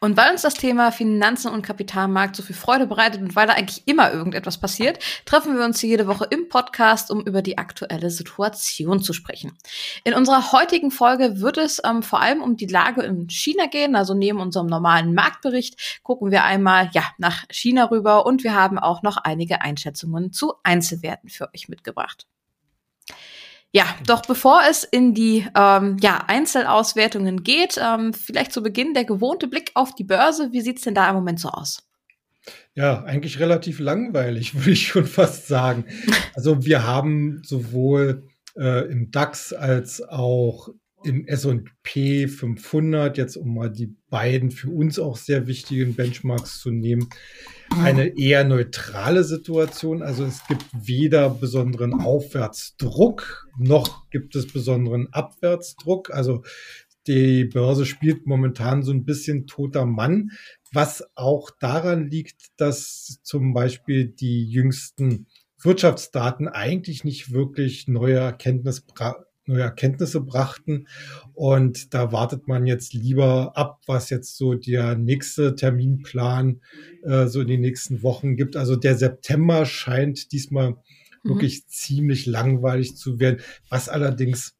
Und weil uns das Thema Finanzen und Kapitalmarkt so viel Freude bereitet und weil da eigentlich immer irgendetwas passiert, treffen wir uns jede Woche im Podcast, um über die aktuelle Situation zu sprechen. In unserer heutigen Folge wird es ähm, vor allem um die Lage in China gehen. Also neben unserem normalen Marktbericht gucken wir einmal ja nach China rüber und wir haben auch noch einige Einschätzungen zu Einzelwerten für euch mitgebracht. Ja, doch bevor es in die ähm, ja, Einzelauswertungen geht, ähm, vielleicht zu Beginn der gewohnte Blick auf die Börse. Wie sieht's denn da im Moment so aus? Ja, eigentlich relativ langweilig, würde ich schon fast sagen. Also wir haben sowohl äh, im DAX als auch im S&P 500, jetzt um mal die beiden für uns auch sehr wichtigen Benchmarks zu nehmen, eine eher neutrale Situation. Also es gibt weder besonderen Aufwärtsdruck, noch gibt es besonderen Abwärtsdruck. Also die Börse spielt momentan so ein bisschen toter Mann, was auch daran liegt, dass zum Beispiel die jüngsten Wirtschaftsdaten eigentlich nicht wirklich neue Erkenntnis neue Erkenntnisse brachten. Und da wartet man jetzt lieber ab, was jetzt so der nächste Terminplan äh, so in den nächsten Wochen gibt. Also der September scheint diesmal mhm. wirklich ziemlich langweilig zu werden, was allerdings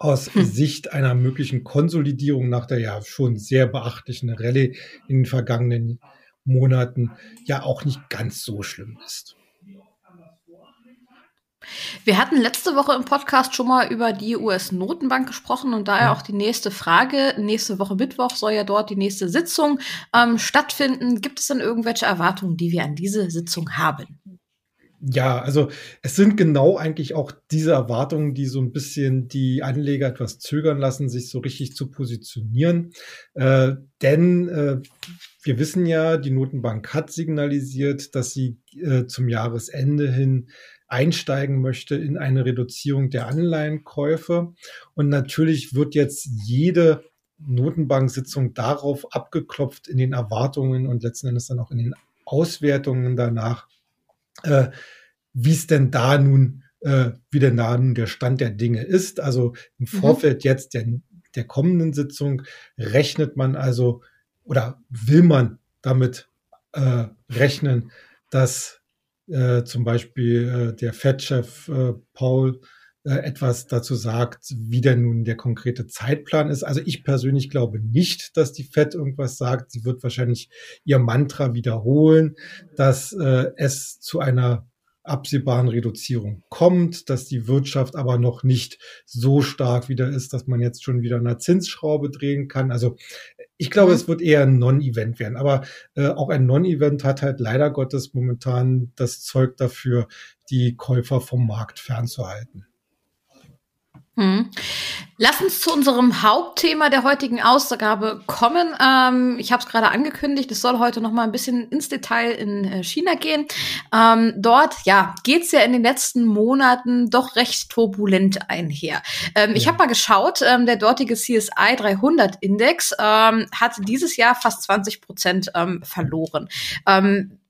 aus hm. Sicht einer möglichen Konsolidierung nach der ja schon sehr beachtlichen Rallye in den vergangenen Monaten ja auch nicht ganz so schlimm ist. Wir hatten letzte Woche im Podcast schon mal über die US-Notenbank gesprochen und daher auch die nächste Frage. Nächste Woche Mittwoch soll ja dort die nächste Sitzung ähm, stattfinden. Gibt es denn irgendwelche Erwartungen, die wir an diese Sitzung haben? Ja, also es sind genau eigentlich auch diese Erwartungen, die so ein bisschen die Anleger etwas zögern lassen, sich so richtig zu positionieren. Äh, denn äh, wir wissen ja, die Notenbank hat signalisiert, dass sie äh, zum Jahresende hin einsteigen möchte in eine Reduzierung der Anleihenkäufe. Und natürlich wird jetzt jede Notenbank-Sitzung darauf abgeklopft in den Erwartungen und letzten Endes dann auch in den Auswertungen danach, äh, wie es denn da nun, äh, wie denn da nun der Stand der Dinge ist. Also im mhm. Vorfeld mhm. jetzt der, der kommenden Sitzung rechnet man also oder will man damit äh, rechnen, dass äh, zum Beispiel äh, der Fed-Chef äh, Paul äh, etwas dazu sagt, wie denn nun der konkrete Zeitplan ist. Also ich persönlich glaube nicht, dass die Fed irgendwas sagt. Sie wird wahrscheinlich ihr Mantra wiederholen, dass äh, es zu einer absehbaren Reduzierung kommt, dass die Wirtschaft aber noch nicht so stark wieder ist, dass man jetzt schon wieder eine Zinsschraube drehen kann. Also ich glaube, mhm. es wird eher ein Non-Event werden. Aber äh, auch ein Non-Event hat halt leider Gottes momentan das Zeug dafür, die Käufer vom Markt fernzuhalten. Hm. Lass uns zu unserem Hauptthema der heutigen Ausgabe kommen. Ähm, ich habe es gerade angekündigt, es soll heute noch mal ein bisschen ins Detail in äh, China gehen. Ähm, dort, ja, geht's ja in den letzten Monaten doch recht turbulent einher. Ähm, ja. Ich habe mal geschaut, ähm, der dortige CSI 300 Index ähm, hat dieses Jahr fast 20 Prozent ähm, verloren.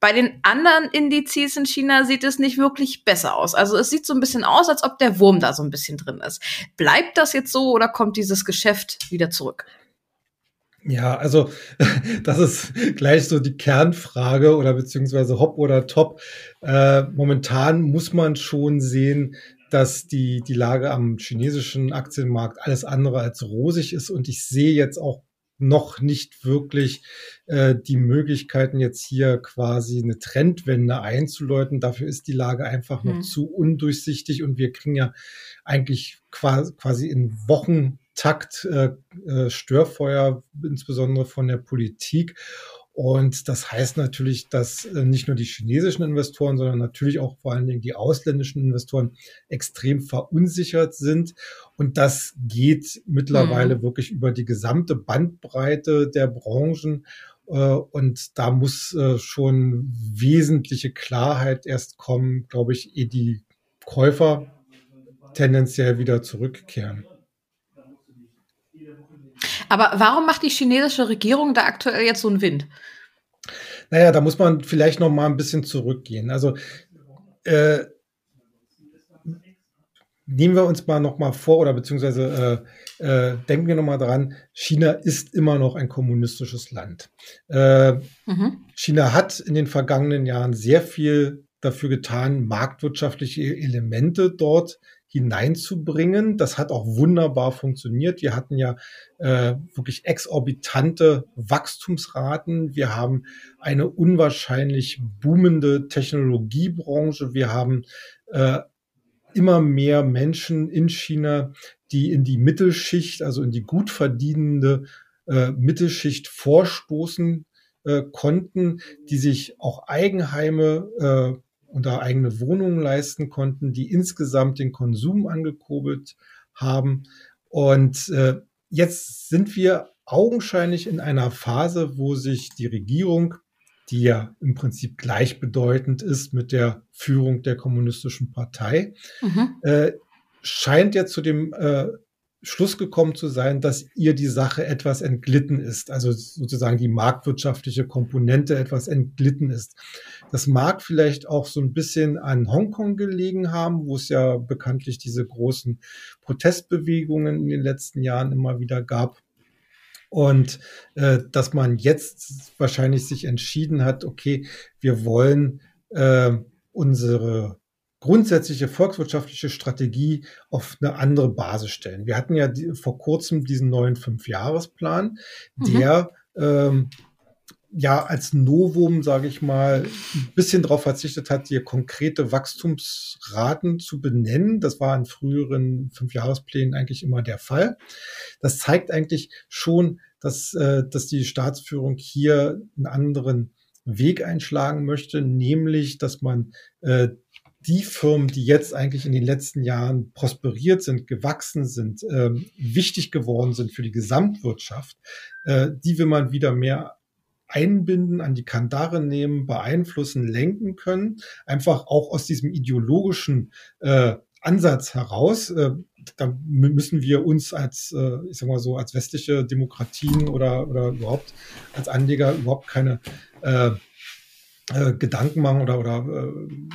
Bei den anderen Indizes in China sieht es nicht wirklich besser aus. Also es sieht so ein bisschen aus, als ob der Wurm da so ein bisschen drin ist. Bleibt das jetzt so oder kommt dieses Geschäft wieder zurück? Ja, also das ist gleich so die Kernfrage oder beziehungsweise Hop oder Top. Äh, momentan muss man schon sehen, dass die, die Lage am chinesischen Aktienmarkt alles andere als rosig ist. Und ich sehe jetzt auch noch nicht wirklich äh, die Möglichkeiten, jetzt hier quasi eine Trendwende einzuläuten. Dafür ist die Lage einfach noch mhm. zu undurchsichtig und wir kriegen ja eigentlich quasi, quasi in Wochentakt äh, äh, Störfeuer, insbesondere von der Politik. Und das heißt natürlich, dass äh, nicht nur die chinesischen Investoren, sondern natürlich auch vor allen Dingen die ausländischen Investoren extrem verunsichert sind. Und das geht mittlerweile mhm. wirklich über die gesamte Bandbreite der Branchen. Äh, und da muss äh, schon wesentliche Klarheit erst kommen, glaube ich, ehe die Käufer tendenziell wieder zurückkehren. Aber warum macht die chinesische Regierung da aktuell jetzt so einen Wind? Naja, da muss man vielleicht noch mal ein bisschen zurückgehen. Also äh, nehmen wir uns mal noch mal vor oder beziehungsweise äh, äh, denken wir noch mal dran, China ist immer noch ein kommunistisches Land. Äh, mhm. China hat in den vergangenen Jahren sehr viel dafür getan, marktwirtschaftliche Elemente dort hineinzubringen. Das hat auch wunderbar funktioniert. Wir hatten ja äh, wirklich exorbitante Wachstumsraten. Wir haben eine unwahrscheinlich boomende Technologiebranche. Wir haben äh, immer mehr Menschen in China, die in die Mittelschicht, also in die gut verdienende äh, Mittelschicht vorstoßen äh, konnten, die sich auch Eigenheime äh, oder eigene Wohnungen leisten konnten, die insgesamt den Konsum angekurbelt haben. Und äh, jetzt sind wir augenscheinlich in einer Phase, wo sich die Regierung die ja im Prinzip gleichbedeutend ist mit der Führung der kommunistischen Partei, mhm. äh, scheint ja zu dem äh, Schluss gekommen zu sein, dass ihr die Sache etwas entglitten ist, also sozusagen die marktwirtschaftliche Komponente etwas entglitten ist. Das mag vielleicht auch so ein bisschen an Hongkong gelegen haben, wo es ja bekanntlich diese großen Protestbewegungen in den letzten Jahren immer wieder gab. Und äh, dass man jetzt wahrscheinlich sich entschieden hat, okay, wir wollen äh, unsere grundsätzliche volkswirtschaftliche Strategie auf eine andere Basis stellen. Wir hatten ja die, vor kurzem diesen neuen Fünfjahresplan, mhm. der ähm, ja als Novum, sage ich mal, ein bisschen darauf verzichtet hat, hier konkrete Wachstumsraten zu benennen. Das war in früheren Fünfjahresplänen eigentlich immer der Fall. Das zeigt eigentlich schon, dass, äh, dass die Staatsführung hier einen anderen Weg einschlagen möchte, nämlich, dass man äh, die Firmen, die jetzt eigentlich in den letzten Jahren prosperiert sind, gewachsen sind, äh, wichtig geworden sind für die Gesamtwirtschaft, äh, die will man wieder mehr einbinden, an die Kandare nehmen, beeinflussen, lenken können. Einfach auch aus diesem ideologischen äh, Ansatz heraus. Äh, da müssen wir uns als, äh, ich sag mal so, als westliche Demokratien oder, oder überhaupt als Anleger überhaupt keine äh, äh, Gedanken machen oder, oder äh,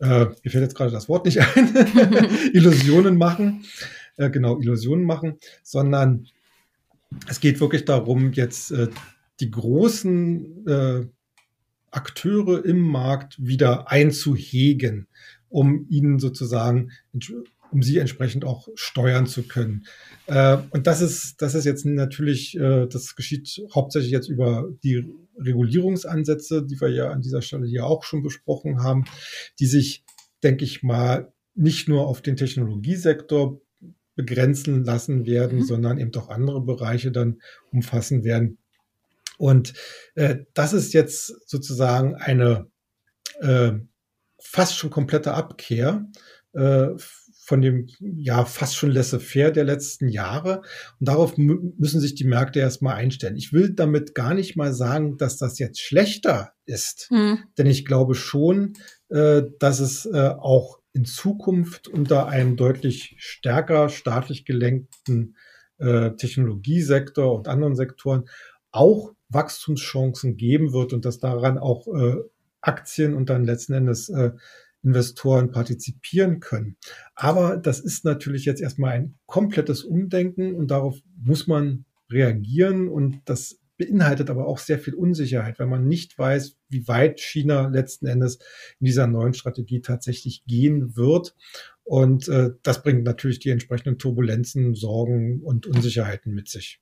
äh, mir fällt jetzt gerade das Wort nicht ein, Illusionen machen, äh, genau, Illusionen machen, sondern es geht wirklich darum, jetzt äh, die großen äh, Akteure im Markt wieder einzuhegen, um ihnen sozusagen, um sie entsprechend auch steuern zu können. Äh, und das ist, das ist jetzt natürlich, äh, das geschieht hauptsächlich jetzt über die Regulierungsansätze, die wir ja an dieser Stelle hier auch schon besprochen haben, die sich, denke ich mal, nicht nur auf den Technologiesektor begrenzen lassen werden, mhm. sondern eben doch andere Bereiche dann umfassen werden. Und äh, das ist jetzt sozusagen eine äh, fast schon komplette Abkehr äh, von dem ja fast schon laissez-faire der letzten Jahre. Und darauf müssen sich die Märkte erstmal einstellen. Ich will damit gar nicht mal sagen, dass das jetzt schlechter ist, mhm. denn ich glaube schon, äh, dass es äh, auch in Zukunft unter einem deutlich stärker staatlich gelenkten äh, Technologiesektor und anderen Sektoren auch Wachstumschancen geben wird und dass daran auch äh, Aktien und dann letzten Endes äh, Investoren partizipieren können. Aber das ist natürlich jetzt erstmal ein komplettes Umdenken und darauf muss man reagieren und das beinhaltet aber auch sehr viel Unsicherheit, weil man nicht weiß, wie weit China letzten Endes in dieser neuen Strategie tatsächlich gehen wird. Und äh, das bringt natürlich die entsprechenden Turbulenzen, Sorgen und Unsicherheiten mit sich.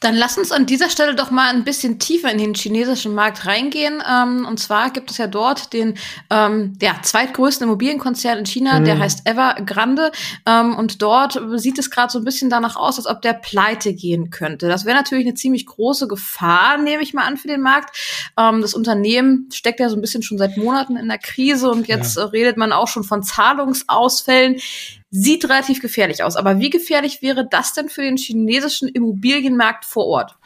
Dann lass uns an dieser Stelle doch mal ein bisschen tiefer in den chinesischen Markt reingehen. Ähm, und zwar gibt es ja dort den ähm, ja, zweitgrößten Immobilienkonzern in China, mhm. der heißt Evergrande. Ähm, und dort sieht es gerade so ein bisschen danach aus, als ob der pleite gehen könnte. Das wäre natürlich eine ziemlich große Gefahr, nehme ich mal an, für den Markt. Ähm, das Unternehmen steckt ja so ein bisschen schon seit Monaten in der Krise und jetzt ja. redet man auch schon von Zahlungsausfällen. Sieht relativ gefährlich aus. Aber wie gefährlich wäre das denn für den chinesischen Immobilienmarkt vor Ort?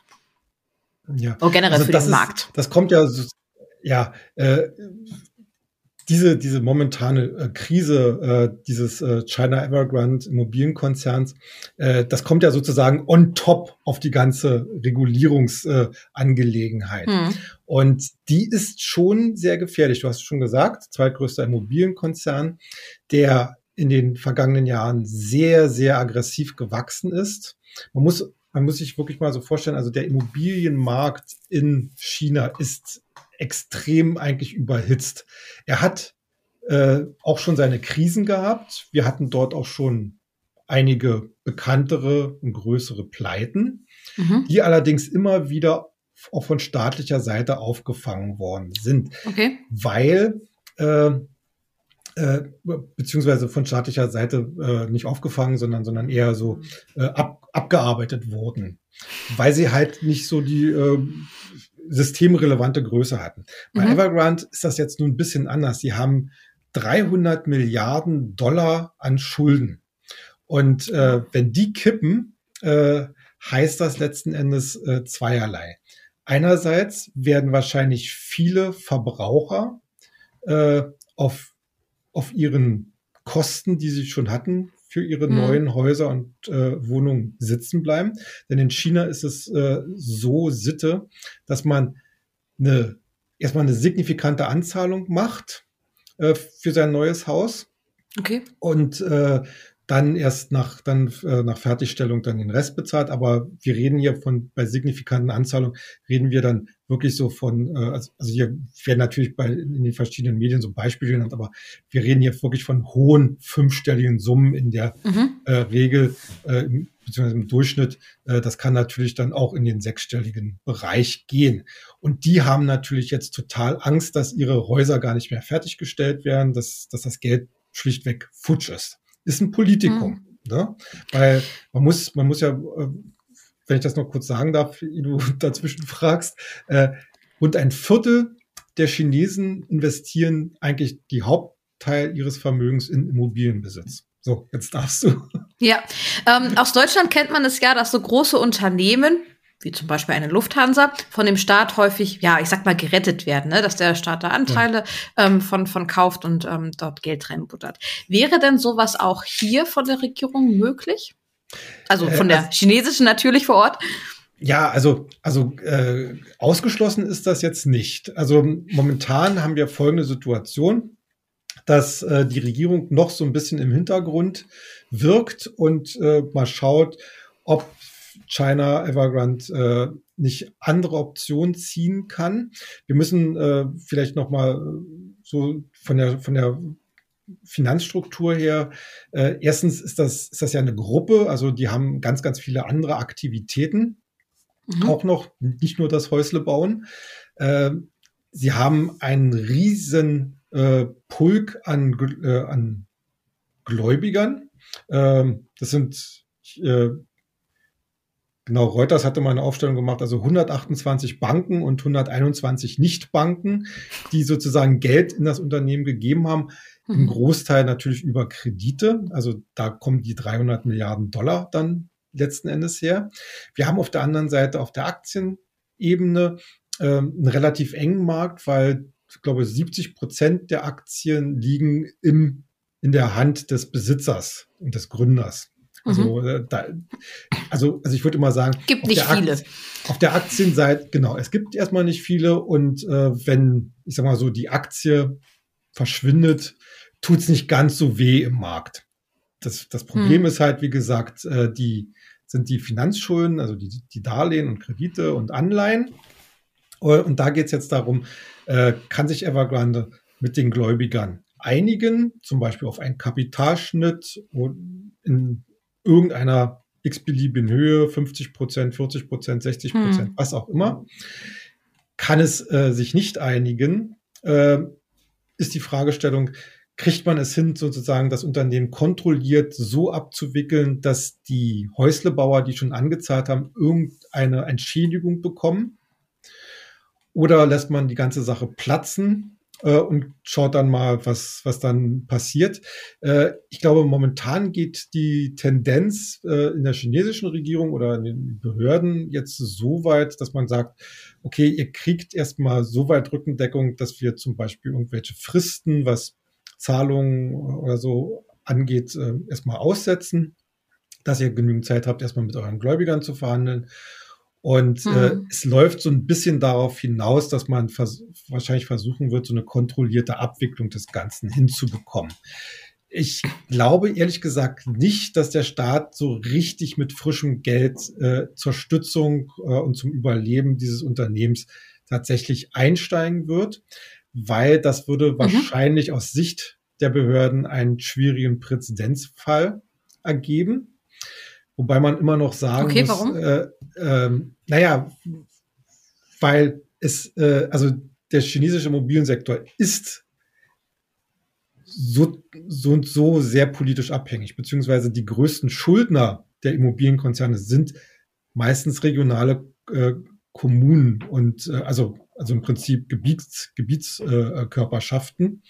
Ja. Oder generell also für den ist, Markt. Das kommt ja, ja, äh, diese, diese momentane äh, Krise äh, dieses äh, China Evergrande Immobilienkonzerns, äh, das kommt ja sozusagen on top auf die ganze Regulierungsangelegenheit. Äh, hm. Und die ist schon sehr gefährlich. Du hast schon gesagt, zweitgrößter Immobilienkonzern, der in den vergangenen Jahren sehr, sehr aggressiv gewachsen ist. Man muss, man muss sich wirklich mal so vorstellen, also der Immobilienmarkt in China ist extrem eigentlich überhitzt. Er hat äh, auch schon seine Krisen gehabt. Wir hatten dort auch schon einige bekanntere und größere Pleiten, mhm. die allerdings immer wieder auch von staatlicher Seite aufgefangen worden sind, okay. weil äh, äh, beziehungsweise von staatlicher Seite äh, nicht aufgefangen, sondern, sondern eher so äh, ab, abgearbeitet wurden, weil sie halt nicht so die äh, systemrelevante Größe hatten. Bei mhm. Evergrande ist das jetzt nun ein bisschen anders. Sie haben 300 Milliarden Dollar an Schulden. Und äh, wenn die kippen, äh, heißt das letzten Endes äh, zweierlei. Einerseits werden wahrscheinlich viele Verbraucher äh, auf, auf ihren Kosten, die sie schon hatten, für ihre mhm. neuen Häuser und äh, Wohnungen sitzen bleiben. Denn in China ist es äh, so Sitte, dass man eine, erstmal eine signifikante Anzahlung macht äh, für sein neues Haus. Okay. Und äh, dann erst nach, dann, äh, nach Fertigstellung dann den Rest bezahlt. Aber wir reden hier von, bei signifikanten Anzahlungen, reden wir dann wirklich so von, äh, also, also hier werden natürlich bei, in den verschiedenen Medien so Beispiele genannt, aber wir reden hier wirklich von hohen fünfstelligen Summen in der mhm. äh, Regel, äh, beziehungsweise im Durchschnitt. Äh, das kann natürlich dann auch in den sechsstelligen Bereich gehen. Und die haben natürlich jetzt total Angst, dass ihre Häuser gar nicht mehr fertiggestellt werden, dass, dass das Geld schlichtweg futsch ist ist ein Politikum. Mhm. Ne? Weil man muss, man muss ja, äh, wenn ich das noch kurz sagen darf, wie du dazwischen fragst, äh, rund ein Viertel der Chinesen investieren eigentlich die Hauptteil ihres Vermögens in Immobilienbesitz. So, jetzt darfst du. Ja, ähm, aus Deutschland kennt man es ja, dass so große Unternehmen wie zum Beispiel eine Lufthansa, von dem Staat häufig, ja, ich sag mal, gerettet werden, ne? dass der Staat da Anteile ja. ähm, von, von kauft und ähm, dort Geld reinbuttert. Wäre denn sowas auch hier von der Regierung möglich? Also von äh, der chinesischen natürlich vor Ort. Ja, also, also äh, ausgeschlossen ist das jetzt nicht. Also momentan haben wir folgende Situation, dass äh, die Regierung noch so ein bisschen im Hintergrund wirkt und äh, mal schaut, ob China Evergrande äh, nicht andere Optionen ziehen kann. Wir müssen äh, vielleicht noch mal äh, so von der von der Finanzstruktur her. Äh, erstens ist das ist das ja eine Gruppe, also die haben ganz ganz viele andere Aktivitäten, mhm. auch noch nicht nur das Häusle bauen. Äh, sie haben einen riesen äh, Pulk an äh, an Gläubigern. Äh, das sind äh, Genau, Reuters hatte mal eine Aufstellung gemacht, also 128 Banken und 121 Nichtbanken, die sozusagen Geld in das Unternehmen gegeben haben. Mhm. Im Großteil natürlich über Kredite. Also da kommen die 300 Milliarden Dollar dann letzten Endes her. Wir haben auf der anderen Seite auf der Aktienebene äh, einen relativ engen Markt, weil ich glaube 70 Prozent der Aktien liegen im, in der Hand des Besitzers und des Gründers. Also, mhm. Äh, da, also, also ich würde immer sagen, gibt nicht viele. Aktien, auf der Aktienseite, genau, es gibt erstmal nicht viele und äh, wenn, ich sag mal so, die Aktie verschwindet, tut's nicht ganz so weh im Markt. Das, das Problem mhm. ist halt, wie gesagt, äh, die sind die Finanzschulden, also die, die Darlehen und Kredite und Anleihen. Äh, und da geht's jetzt darum, äh, kann sich Evergrande mit den Gläubigern einigen, zum Beispiel auf einen Kapitalschnitt in irgendeiner x-beliebigen Höhe, 50 Prozent, 40 Prozent, 60 Prozent, hm. was auch immer, kann es äh, sich nicht einigen, äh, ist die Fragestellung, kriegt man es hin, sozusagen das Unternehmen kontrolliert so abzuwickeln, dass die Häuslebauer, die schon angezahlt haben, irgendeine Entschädigung bekommen? Oder lässt man die ganze Sache platzen äh, und schaut dann mal, was, was dann passiert. Äh, ich glaube, momentan geht die Tendenz äh, in der chinesischen Regierung oder in den Behörden jetzt so weit, dass man sagt, okay, ihr kriegt erstmal so weit Rückendeckung, dass wir zum Beispiel irgendwelche Fristen, was Zahlungen oder so angeht, äh, erstmal aussetzen, dass ihr genügend Zeit habt, erstmal mit euren Gläubigern zu verhandeln. Und mhm. äh, es läuft so ein bisschen darauf hinaus, dass man vers wahrscheinlich versuchen wird, so eine kontrollierte Abwicklung des Ganzen hinzubekommen. Ich glaube ehrlich gesagt nicht, dass der Staat so richtig mit frischem Geld äh, zur Stützung äh, und zum Überleben dieses Unternehmens tatsächlich einsteigen wird, weil das würde mhm. wahrscheinlich aus Sicht der Behörden einen schwierigen Präzedenzfall ergeben. Wobei man immer noch sagen okay, muss, warum? Äh, äh, naja, weil es, äh, also der chinesische Immobiliensektor ist so, so und so sehr politisch abhängig, beziehungsweise die größten Schuldner der Immobilienkonzerne sind meistens regionale äh, Kommunen und äh, also, also im Prinzip Gebiets, Gebietskörperschaften. Äh,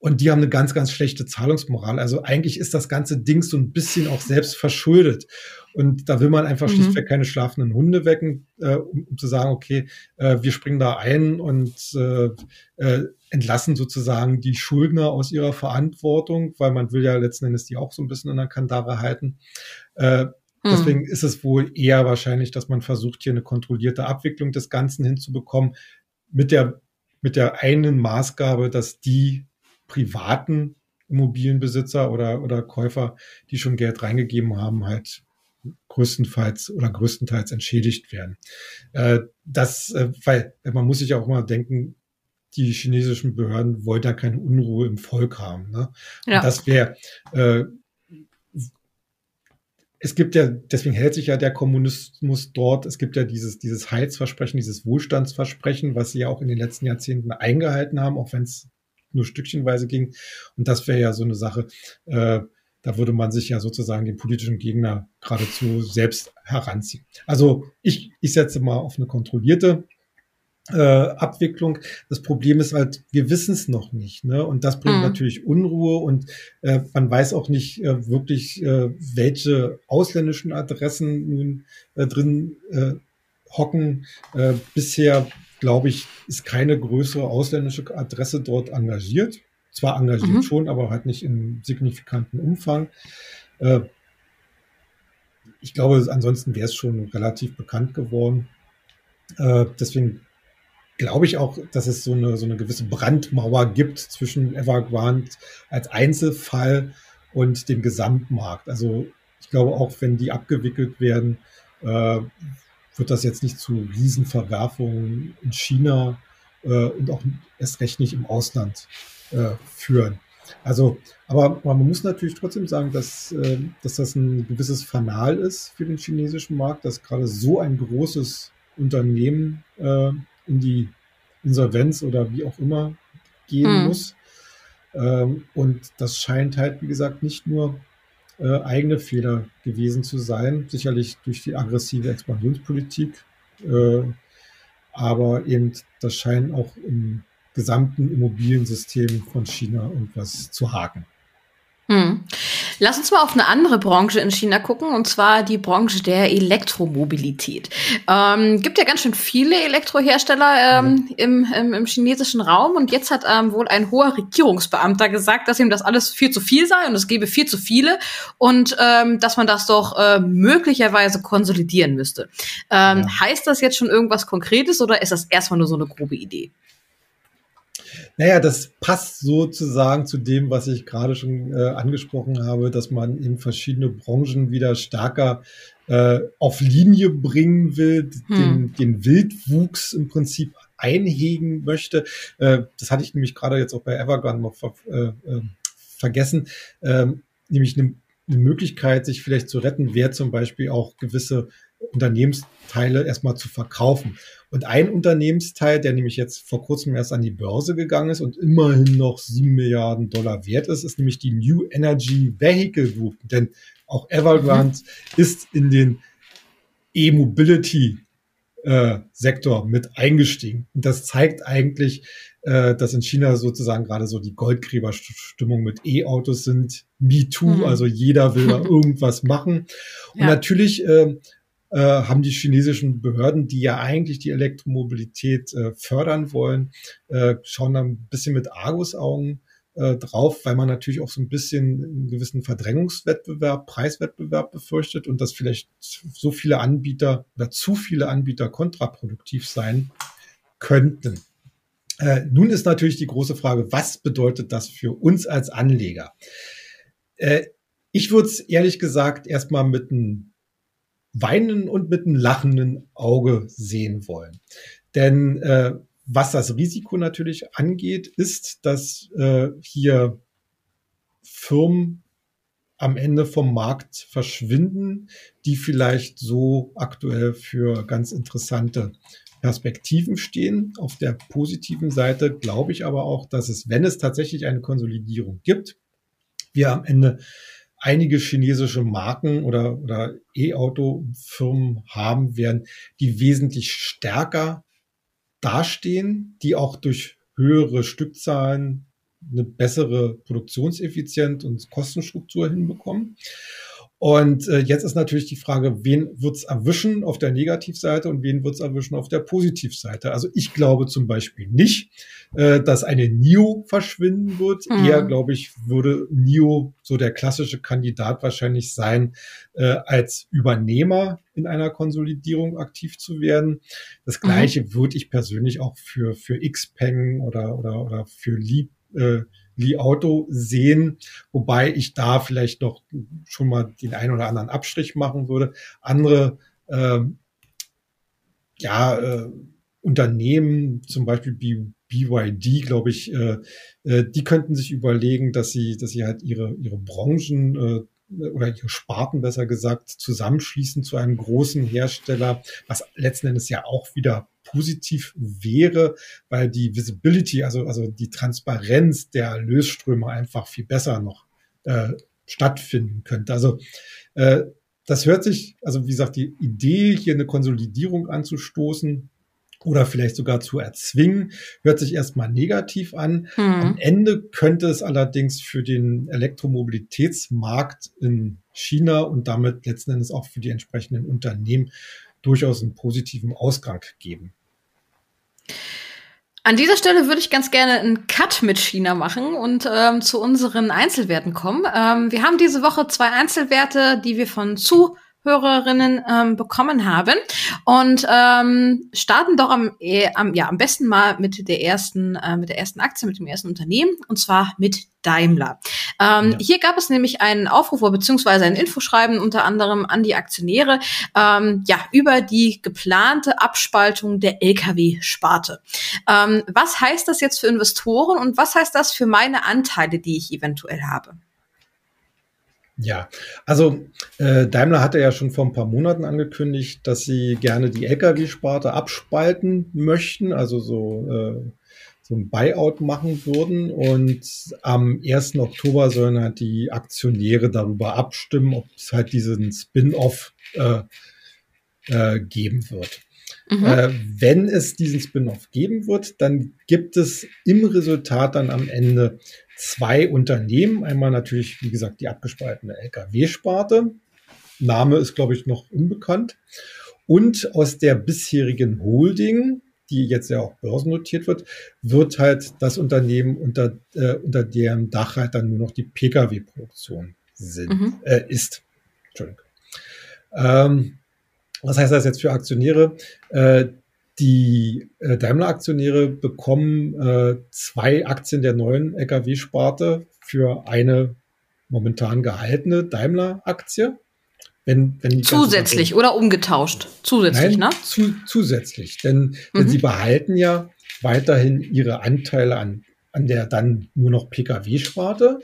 und die haben eine ganz, ganz schlechte Zahlungsmoral. Also eigentlich ist das ganze Ding so ein bisschen auch selbst verschuldet. Und da will man einfach mhm. schlichtweg keine schlafenden Hunde wecken, äh, um, um, zu sagen, okay, äh, wir springen da ein und äh, äh, entlassen sozusagen die Schuldner aus ihrer Verantwortung, weil man will ja letzten Endes die auch so ein bisschen in der Kandare halten. Äh, mhm. Deswegen ist es wohl eher wahrscheinlich, dass man versucht, hier eine kontrollierte Abwicklung des Ganzen hinzubekommen, mit der, mit der einen Maßgabe, dass die privaten Immobilienbesitzer oder, oder Käufer, die schon Geld reingegeben haben, halt größtenteils oder größtenteils entschädigt werden. Äh, das, äh, weil man muss sich auch mal denken, die chinesischen Behörden wollen da keine Unruhe im Volk haben. Ne? Ja. das wäre, äh, es gibt ja, deswegen hält sich ja der Kommunismus dort, es gibt ja dieses, dieses Heilsversprechen, dieses Wohlstandsversprechen, was sie ja auch in den letzten Jahrzehnten eingehalten haben, auch wenn es nur stückchenweise ging. Und das wäre ja so eine Sache, äh, da würde man sich ja sozusagen den politischen Gegner geradezu selbst heranziehen. Also ich, ich setze mal auf eine kontrollierte äh, Abwicklung. Das Problem ist halt, wir wissen es noch nicht. Ne? Und das bringt mhm. natürlich Unruhe und äh, man weiß auch nicht äh, wirklich, äh, welche ausländischen Adressen nun äh, drin äh, hocken. Äh, bisher glaube ich, ist keine größere ausländische Adresse dort engagiert. Zwar engagiert mhm. schon, aber halt nicht im signifikanten Umfang. Äh, ich glaube, ansonsten wäre es schon relativ bekannt geworden. Äh, deswegen glaube ich auch, dass es so eine, so eine gewisse Brandmauer gibt zwischen Evergrande als Einzelfall und dem Gesamtmarkt. Also ich glaube auch, wenn die abgewickelt werden, äh, wird das jetzt nicht zu Riesenverwerfungen in China äh, und auch erst recht nicht im Ausland äh, führen. Also, aber man muss natürlich trotzdem sagen, dass, äh, dass das ein gewisses Fanal ist für den chinesischen Markt, dass gerade so ein großes Unternehmen äh, in die Insolvenz oder wie auch immer gehen hm. muss. Ähm, und das scheint halt, wie gesagt, nicht nur äh, eigene Fehler gewesen zu sein, sicherlich durch die aggressive Expansionspolitik, äh, aber eben das scheint auch im gesamten Immobiliensystem von China irgendwas zu haken. Hm. Lass uns mal auf eine andere Branche in China gucken, und zwar die Branche der Elektromobilität. Ähm, gibt ja ganz schön viele Elektrohersteller ähm, im, im, im, chinesischen Raum und jetzt hat ähm, wohl ein hoher Regierungsbeamter gesagt, dass ihm das alles viel zu viel sei und es gebe viel zu viele und ähm, dass man das doch äh, möglicherweise konsolidieren müsste. Ähm, ja. Heißt das jetzt schon irgendwas Konkretes oder ist das erstmal nur so eine grobe Idee? Naja, das passt sozusagen zu dem, was ich gerade schon äh, angesprochen habe, dass man eben verschiedene Branchen wieder stärker äh, auf Linie bringen will, hm. den, den Wildwuchs im Prinzip einhegen möchte. Äh, das hatte ich nämlich gerade jetzt auch bei Evergrande noch ver äh, äh, vergessen, ähm, nämlich eine, eine Möglichkeit, sich vielleicht zu retten, wäre zum Beispiel auch gewisse Unternehmensteile erstmal zu verkaufen. Und ein Unternehmensteil, der nämlich jetzt vor kurzem erst an die Börse gegangen ist und immerhin noch sieben Milliarden Dollar wert ist, ist nämlich die New Energy Vehicle Group. Denn auch Evergrande mhm. ist in den E-Mobility äh, Sektor mit eingestiegen. Und das zeigt eigentlich, äh, dass in China sozusagen gerade so die Goldgräberstimmung mit E-Autos sind. Me too, mhm. also jeder will da irgendwas machen. Und ja. natürlich äh, äh, haben die chinesischen Behörden, die ja eigentlich die Elektromobilität äh, fördern wollen, äh, schauen da ein bisschen mit Argusaugen äh, drauf, weil man natürlich auch so ein bisschen einen gewissen Verdrängungswettbewerb, Preiswettbewerb befürchtet und dass vielleicht so viele Anbieter oder zu viele Anbieter kontraproduktiv sein könnten. Äh, nun ist natürlich die große Frage, was bedeutet das für uns als Anleger? Äh, ich würde es ehrlich gesagt erstmal mit einem weinenden und mit einem lachenden Auge sehen wollen. Denn äh, was das Risiko natürlich angeht, ist, dass äh, hier Firmen am Ende vom Markt verschwinden, die vielleicht so aktuell für ganz interessante Perspektiven stehen. Auf der positiven Seite glaube ich aber auch, dass es, wenn es tatsächlich eine Konsolidierung gibt, wir am Ende einige chinesische Marken oder, oder E-Auto-Firmen haben werden, die wesentlich stärker dastehen, die auch durch höhere Stückzahlen eine bessere Produktionseffizienz und Kostenstruktur hinbekommen. Und äh, jetzt ist natürlich die Frage, wen wird's erwischen auf der Negativseite und wen wird's erwischen auf der Positivseite? Also ich glaube zum Beispiel nicht, äh, dass eine NIO verschwinden wird. Mhm. Eher, glaube ich, würde NIO so der klassische Kandidat wahrscheinlich sein, äh, als Übernehmer in einer Konsolidierung aktiv zu werden. Das mhm. Gleiche mhm. würde ich persönlich auch für, für Xpeng oder, oder, oder für Lieb äh, Li Auto sehen, wobei ich da vielleicht noch schon mal den einen oder anderen Abstrich machen würde. Andere äh, ja, äh, Unternehmen, zum Beispiel BYD, glaube ich, äh, äh, die könnten sich überlegen, dass sie, dass sie halt ihre, ihre Branchen äh, oder ihre Sparten besser gesagt zusammenschließen zu einem großen Hersteller, was letzten Endes ja auch wieder positiv wäre, weil die Visibility, also, also die Transparenz der Erlösströme einfach viel besser noch äh, stattfinden könnte. Also äh, das hört sich, also wie gesagt, die Idee, hier eine Konsolidierung anzustoßen, oder vielleicht sogar zu erzwingen, hört sich erstmal negativ an. Hm. Am Ende könnte es allerdings für den Elektromobilitätsmarkt in China und damit letzten Endes auch für die entsprechenden Unternehmen durchaus einen positiven Ausgang geben. An dieser Stelle würde ich ganz gerne einen Cut mit China machen und ähm, zu unseren Einzelwerten kommen. Ähm, wir haben diese Woche zwei Einzelwerte, die wir von zu Hörerinnen ähm, bekommen haben und ähm, starten doch am, äh, am, ja, am besten mal mit der ersten, äh, mit der ersten Aktie, mit dem ersten Unternehmen und zwar mit Daimler. Ähm, ja. Hier gab es nämlich einen Aufruf beziehungsweise ein Infoschreiben unter anderem an die Aktionäre ähm, ja über die geplante Abspaltung der Lkw-Sparte. Ähm, was heißt das jetzt für Investoren und was heißt das für meine Anteile, die ich eventuell habe? Ja, also äh, Daimler hatte ja schon vor ein paar Monaten angekündigt, dass sie gerne die Lkw-Sparte abspalten möchten, also so, äh, so ein Buyout machen würden. Und am 1. Oktober sollen halt die Aktionäre darüber abstimmen, ob es halt diesen Spin-off äh, äh, geben wird. Mhm. Äh, wenn es diesen Spin-off geben wird, dann gibt es im Resultat dann am Ende zwei Unternehmen. Einmal natürlich, wie gesagt, die abgespaltene Lkw-Sparte. Name ist, glaube ich, noch unbekannt. Und aus der bisherigen Holding, die jetzt ja auch börsennotiert wird, wird halt das Unternehmen unter, äh, unter deren Dach halt dann nur noch die Pkw-Produktion mhm. äh, ist. Entschuldigung. Ähm, was heißt das jetzt für Aktionäre? Äh, die äh, Daimler-Aktionäre bekommen äh, zwei Aktien der neuen Lkw-Sparte für eine momentan gehaltene Daimler-Aktie. Wenn, wenn zusätzlich oder umgetauscht? Zusätzlich, Nein, ne? Zu, zusätzlich. Denn, mhm. denn sie behalten ja weiterhin ihre Anteile an, an der dann nur noch Pkw-Sparte.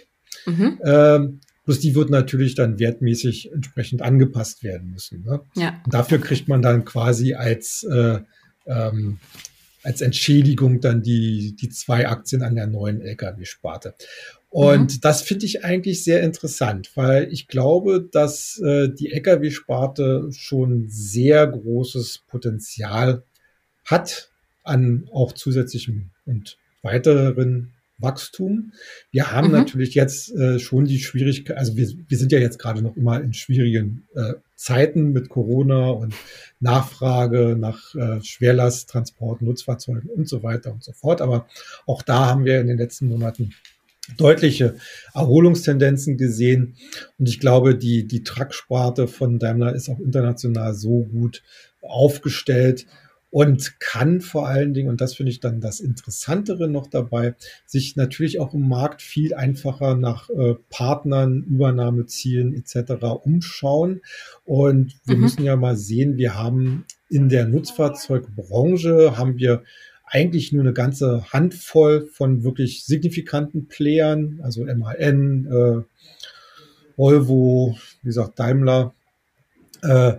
Mhm. Ähm, Bloß die wird natürlich dann wertmäßig entsprechend angepasst werden müssen. Ne? Ja. Und dafür kriegt man dann quasi als äh, ähm, als Entschädigung dann die, die zwei Aktien an der neuen Lkw-Sparte. Und mhm. das finde ich eigentlich sehr interessant, weil ich glaube, dass äh, die Lkw-Sparte schon sehr großes Potenzial hat an auch zusätzlichem und weiteren Wachstum. Wir haben mhm. natürlich jetzt äh, schon die Schwierigkeit, also wir, wir sind ja jetzt gerade noch immer in schwierigen äh, Zeiten mit Corona und Nachfrage nach äh, Schwerlasttransport, Nutzfahrzeugen und so weiter und so fort. Aber auch da haben wir in den letzten Monaten deutliche Erholungstendenzen gesehen. Und ich glaube, die, die Trucksparte von Daimler ist auch international so gut aufgestellt und kann vor allen Dingen, und das finde ich dann das Interessantere noch dabei, sich natürlich auch im Markt viel einfacher nach äh, Partnern, Übernahmezielen etc. umschauen. Und wir mhm. müssen ja mal sehen, wir haben in der Nutzfahrzeugbranche haben wir eigentlich nur eine ganze Handvoll von wirklich signifikanten Playern, also MAN, äh, Volvo, wie gesagt, Daimler. Äh,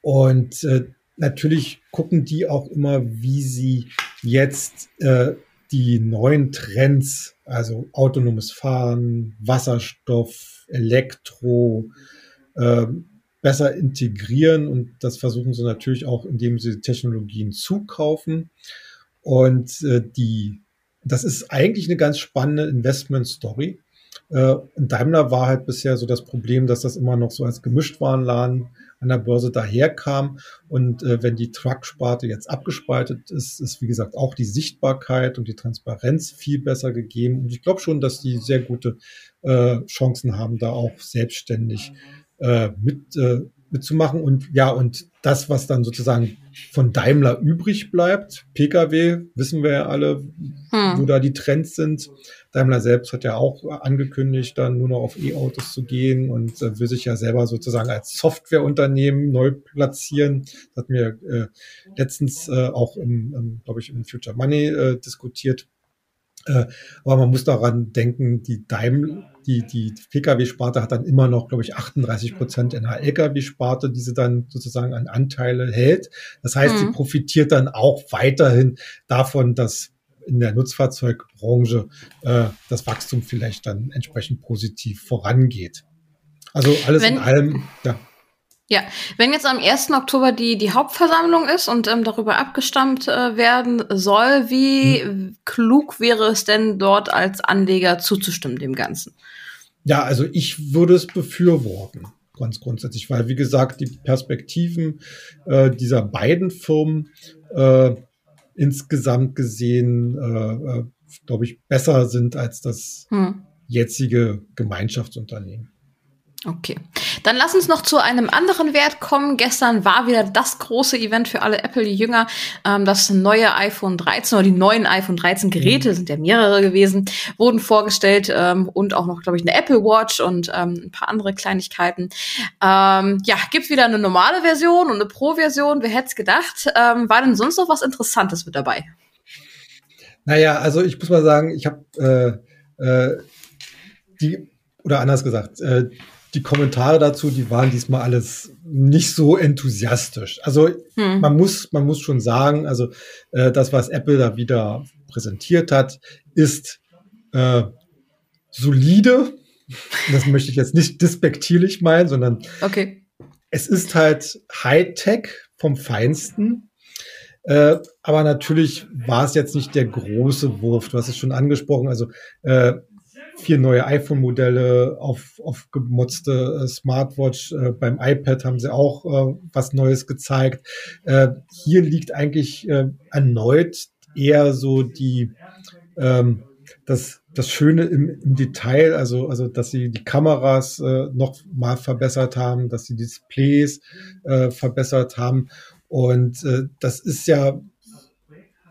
und äh, natürlich gucken die auch immer, wie sie jetzt äh, die neuen Trends, also autonomes Fahren, Wasserstoff, Elektro, äh, besser integrieren. Und das versuchen sie natürlich auch, indem sie Technologien zukaufen. Und äh, die, das ist eigentlich eine ganz spannende Investment-Story. Äh, Daimler war halt bisher so das Problem, dass das immer noch so als Gemischtwarenladen an der Börse daherkam. Und äh, wenn die Truck-Sparte jetzt abgespaltet ist, ist wie gesagt auch die Sichtbarkeit und die Transparenz viel besser gegeben. Und ich glaube schon, dass die sehr gute äh, Chancen haben, da auch selbstständig äh, mit, äh, mitzumachen. Und ja, und das, was dann sozusagen von Daimler übrig bleibt, Pkw, wissen wir ja alle, hm. wo da die Trends sind. Daimler selbst hat ja auch angekündigt, dann nur noch auf E-Autos zu gehen und äh, will sich ja selber sozusagen als Softwareunternehmen neu platzieren. Das hat mir äh, letztens äh, auch im, im glaube ich, im Future Money äh, diskutiert. Äh, aber man muss daran denken, die Daimler, die, die Pkw-Sparte hat dann immer noch, glaube ich, 38 Prozent in der Lkw-Sparte, die sie dann sozusagen an Anteile hält. Das heißt, mhm. sie profitiert dann auch weiterhin davon, dass in der Nutzfahrzeugbranche äh, das Wachstum vielleicht dann entsprechend positiv vorangeht. Also alles Wenn, in allem, ja. Ja, wenn jetzt am 1. Oktober die, die Hauptversammlung ist und ähm, darüber abgestammt äh, werden soll, wie hm. klug wäre es denn dort als Anleger zuzustimmen dem Ganzen? Ja, also ich würde es befürworten, ganz grundsätzlich, weil wie gesagt, die Perspektiven äh, dieser beiden Firmen äh, insgesamt gesehen, äh, äh, glaube ich, besser sind als das hm. jetzige Gemeinschaftsunternehmen. Okay. Dann lass uns noch zu einem anderen Wert kommen. Gestern war wieder das große Event für alle Apple-Jünger. Ähm, das neue iPhone 13 oder die neuen iPhone 13 Geräte, mhm. sind ja mehrere gewesen, wurden vorgestellt ähm, und auch noch, glaube ich, eine Apple Watch und ähm, ein paar andere Kleinigkeiten. Ähm, ja, gibt wieder eine normale Version und eine Pro-Version. Wer hätte es gedacht? Ähm, war denn sonst noch was Interessantes mit dabei? Naja, also ich muss mal sagen, ich habe äh, äh, die, oder anders gesagt, äh, die Kommentare dazu, die waren diesmal alles nicht so enthusiastisch. Also hm. man muss, man muss schon sagen, also äh, das, was Apple da wieder präsentiert hat, ist äh, solide. Das möchte ich jetzt nicht despektierlich meinen, sondern okay. es ist halt Hightech vom Feinsten. Äh, aber natürlich war es jetzt nicht der große Wurf. Du hast es schon angesprochen. Also äh, vier neue iPhone-Modelle, auf, auf gemotzte äh, Smartwatch. Äh, beim iPad haben sie auch äh, was Neues gezeigt. Äh, hier liegt eigentlich äh, erneut eher so die ähm, das, das Schöne im, im Detail, also, also dass sie die Kameras äh, noch mal verbessert haben, dass sie Displays verbessert haben. Und das ist ja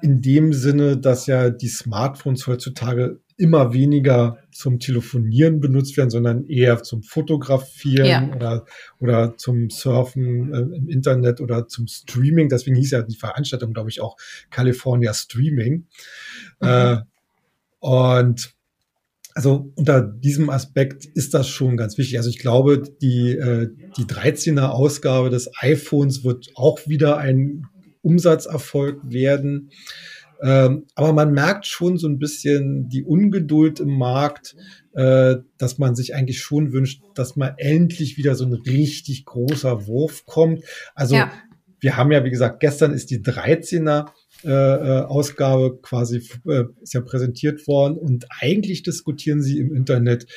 in dem Sinne, dass ja die Smartphones heutzutage immer weniger zum Telefonieren benutzt werden, sondern eher zum Fotografieren ja. oder, oder zum Surfen äh, im Internet oder zum Streaming. Deswegen hieß ja die Veranstaltung, glaube ich, auch California Streaming. Mhm. Äh, und also unter diesem Aspekt ist das schon ganz wichtig. Also ich glaube, die, äh, die 13er Ausgabe des iPhones wird auch wieder ein Umsatzerfolg werden. Ähm, aber man merkt schon so ein bisschen die Ungeduld im Markt, äh, dass man sich eigentlich schon wünscht, dass mal endlich wieder so ein richtig großer Wurf kommt. Also ja. wir haben ja, wie gesagt, gestern ist die 13er äh, äh, Ausgabe quasi äh, ist ja präsentiert worden und eigentlich diskutieren sie im Internet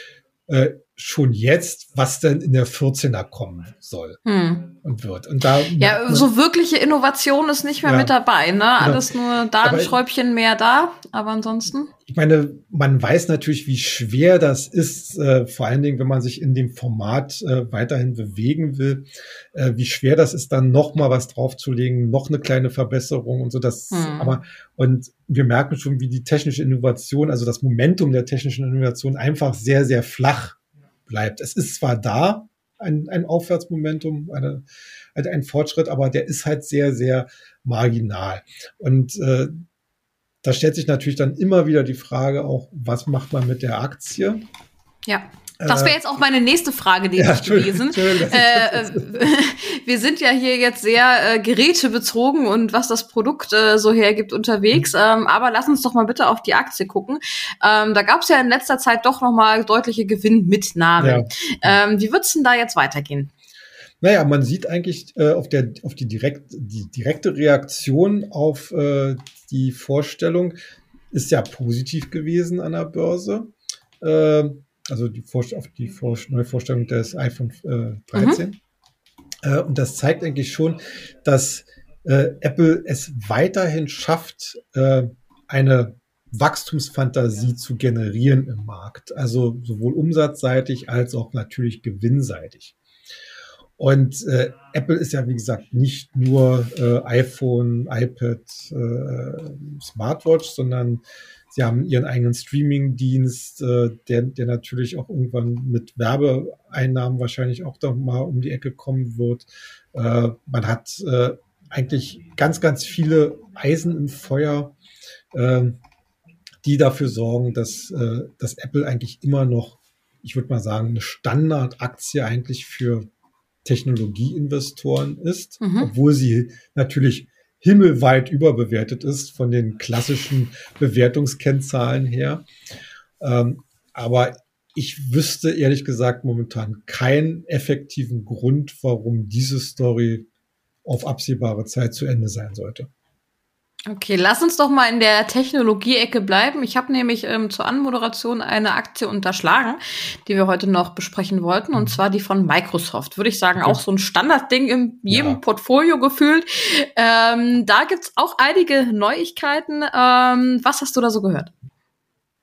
äh, schon jetzt, was denn in der 14er kommen soll hm. und wird. Und da ja, so wirkliche Innovation ist nicht mehr ja, mit dabei, ne? Genau. Alles nur da ein Schräubchen mehr da, aber ansonsten. Ich meine, man weiß natürlich, wie schwer das ist, äh, vor allen Dingen, wenn man sich in dem Format äh, weiterhin bewegen will, äh, wie schwer das ist, dann noch mal was draufzulegen, noch eine kleine Verbesserung und so. Das, hm. aber und wir merken schon, wie die technische Innovation, also das Momentum der technischen Innovation einfach sehr, sehr flach bleibt. Es ist zwar da, ein, ein Aufwärtsmomentum, eine, also ein Fortschritt, aber der ist halt sehr, sehr marginal. Und äh, da stellt sich natürlich dann immer wieder die Frage auch, was macht man mit der Aktie? Ja. Das wäre jetzt auch meine nächste Frage die ja, gewesen. Äh, äh wir sind ja hier jetzt sehr äh, gerätebezogen und was das Produkt äh, so hergibt unterwegs. Mhm. Ähm, aber lass uns doch mal bitte auf die Aktie gucken. Ähm, da gab es ja in letzter Zeit doch noch mal deutliche Gewinnmitnahmen. Ja. Ähm, wie wird's denn da jetzt weitergehen? Naja, man sieht eigentlich äh, auf, der, auf die, direkt, die direkte Reaktion auf äh, die Vorstellung ist ja positiv gewesen an der Börse. Äh, also die, Vor auf die Vor Neuvorstellung des iPhone äh, 13. Mhm. Äh, und das zeigt eigentlich schon, dass äh, Apple es weiterhin schafft, äh, eine Wachstumsfantasie zu generieren im Markt. Also sowohl umsatzseitig als auch natürlich gewinnseitig. Und äh, Apple ist ja, wie gesagt, nicht nur äh, iPhone, iPad, äh, Smartwatch, sondern Sie haben ihren eigenen Streaming-Dienst, äh, der, der natürlich auch irgendwann mit Werbeeinnahmen wahrscheinlich auch doch mal um die Ecke kommen wird. Äh, man hat äh, eigentlich ganz, ganz viele Eisen im Feuer, äh, die dafür sorgen, dass, äh, dass Apple eigentlich immer noch, ich würde mal sagen, eine Standardaktie eigentlich für Technologieinvestoren ist, mhm. obwohl sie natürlich himmelweit überbewertet ist von den klassischen Bewertungskennzahlen her. Ähm, aber ich wüsste ehrlich gesagt momentan keinen effektiven Grund, warum diese Story auf absehbare Zeit zu Ende sein sollte. Okay, lass uns doch mal in der Technologie-Ecke bleiben. Ich habe nämlich ähm, zur Anmoderation eine Aktie unterschlagen, die wir heute noch besprechen wollten, und zwar die von Microsoft. Würde ich sagen, okay. auch so ein Standardding in jedem ja. Portfolio gefühlt. Ähm, da gibt's auch einige Neuigkeiten. Ähm, was hast du da so gehört?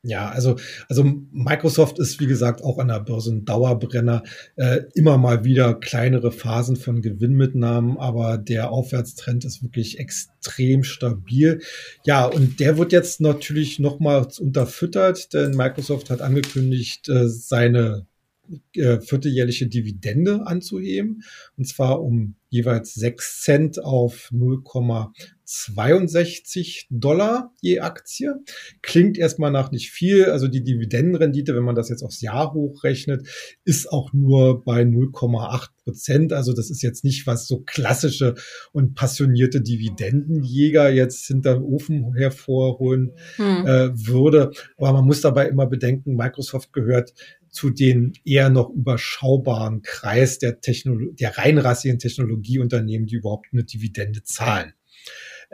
Ja, also, also Microsoft ist, wie gesagt, auch an der Börse ein Dauerbrenner. Äh, immer mal wieder kleinere Phasen von Gewinnmitnahmen, aber der Aufwärtstrend ist wirklich extrem stabil. Ja, und der wird jetzt natürlich nochmals unterfüttert, denn Microsoft hat angekündigt, äh, seine äh, vierteljährliche Dividende anzuheben, und zwar um jeweils sechs Cent auf 0,62 Dollar je Aktie. Klingt erstmal nach nicht viel. Also die Dividendenrendite, wenn man das jetzt aufs Jahr hochrechnet, ist auch nur bei 0,8 Prozent. Also das ist jetzt nicht was so klassische und passionierte Dividendenjäger jetzt hinterm Ofen hervorholen hm. äh, würde. Aber man muss dabei immer bedenken, Microsoft gehört zu den eher noch überschaubaren Kreis der, Technolo der reinrassigen Technologieunternehmen, die überhaupt eine Dividende zahlen.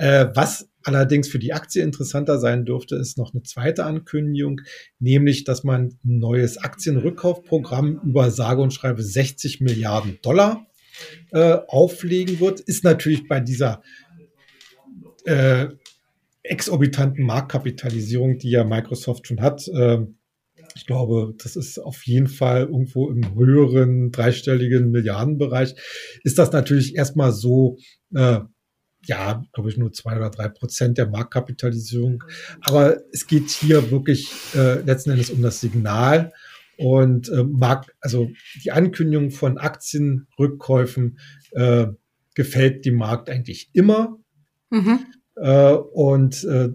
Äh, was allerdings für die Aktie interessanter sein dürfte, ist noch eine zweite Ankündigung, nämlich, dass man ein neues Aktienrückkaufprogramm über sage und schreibe 60 Milliarden Dollar äh, auflegen wird. Ist natürlich bei dieser äh, exorbitanten Marktkapitalisierung, die ja Microsoft schon hat, äh, ich glaube, das ist auf jeden Fall irgendwo im höheren dreistelligen Milliardenbereich. Ist das natürlich erstmal so, äh, ja, glaube ich, nur zwei oder drei Prozent der Marktkapitalisierung. Aber es geht hier wirklich äh, letzten Endes um das Signal. Und äh, Markt, also die Ankündigung von Aktienrückkäufen äh, gefällt dem Markt eigentlich immer. Mhm. Äh, und äh,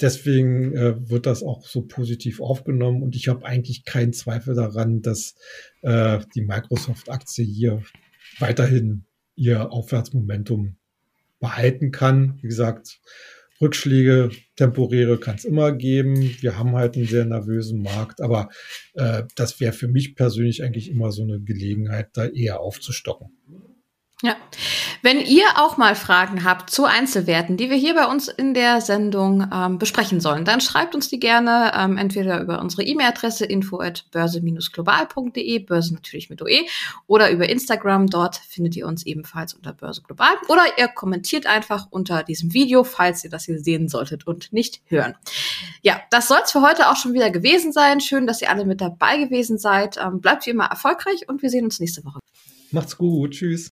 deswegen äh, wird das auch so positiv aufgenommen und ich habe eigentlich keinen Zweifel daran, dass äh, die Microsoft-Aktie hier weiterhin ihr Aufwärtsmomentum behalten kann. Wie gesagt, Rückschläge, temporäre kann es immer geben. Wir haben halt einen sehr nervösen Markt, aber äh, das wäre für mich persönlich eigentlich immer so eine Gelegenheit, da eher aufzustocken. Ja. Wenn ihr auch mal Fragen habt zu Einzelwerten, die wir hier bei uns in der Sendung ähm, besprechen sollen, dann schreibt uns die gerne ähm, entweder über unsere E-Mail-Adresse info at börse-global.de, Börse natürlich mit OE, oder über Instagram. Dort findet ihr uns ebenfalls unter Börse Global. Oder ihr kommentiert einfach unter diesem Video, falls ihr das hier sehen solltet und nicht hören. Ja, das soll es für heute auch schon wieder gewesen sein. Schön, dass ihr alle mit dabei gewesen seid. Ähm, bleibt wie immer erfolgreich und wir sehen uns nächste Woche. Macht's gut. Tschüss.